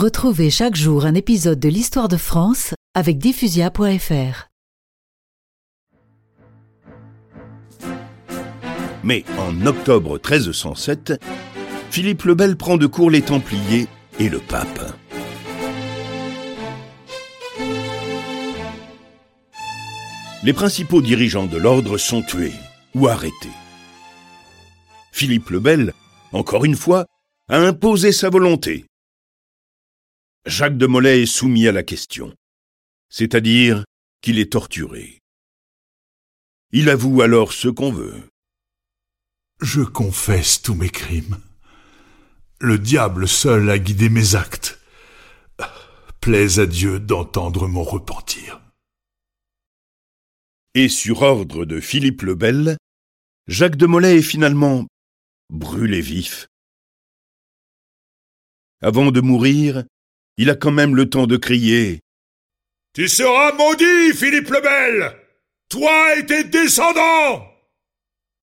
Retrouvez chaque jour un épisode de l'Histoire de France avec diffusia.fr. Mais en octobre 1307, Philippe le Bel prend de court les Templiers et le pape. Les principaux dirigeants de l'ordre sont tués ou arrêtés. Philippe le Bel, encore une fois, a imposé sa volonté. Jacques de Molay est soumis à la question, c'est-à-dire qu'il est torturé. Il avoue alors ce qu'on veut. Je confesse tous mes crimes. Le diable seul a guidé mes actes. Plaise à Dieu d'entendre mon repentir. Et sur ordre de Philippe le Bel, Jacques de Molay est finalement brûlé vif. Avant de mourir, il a quand même le temps de crier. Tu seras maudit, Philippe le Bel. Toi et tes descendants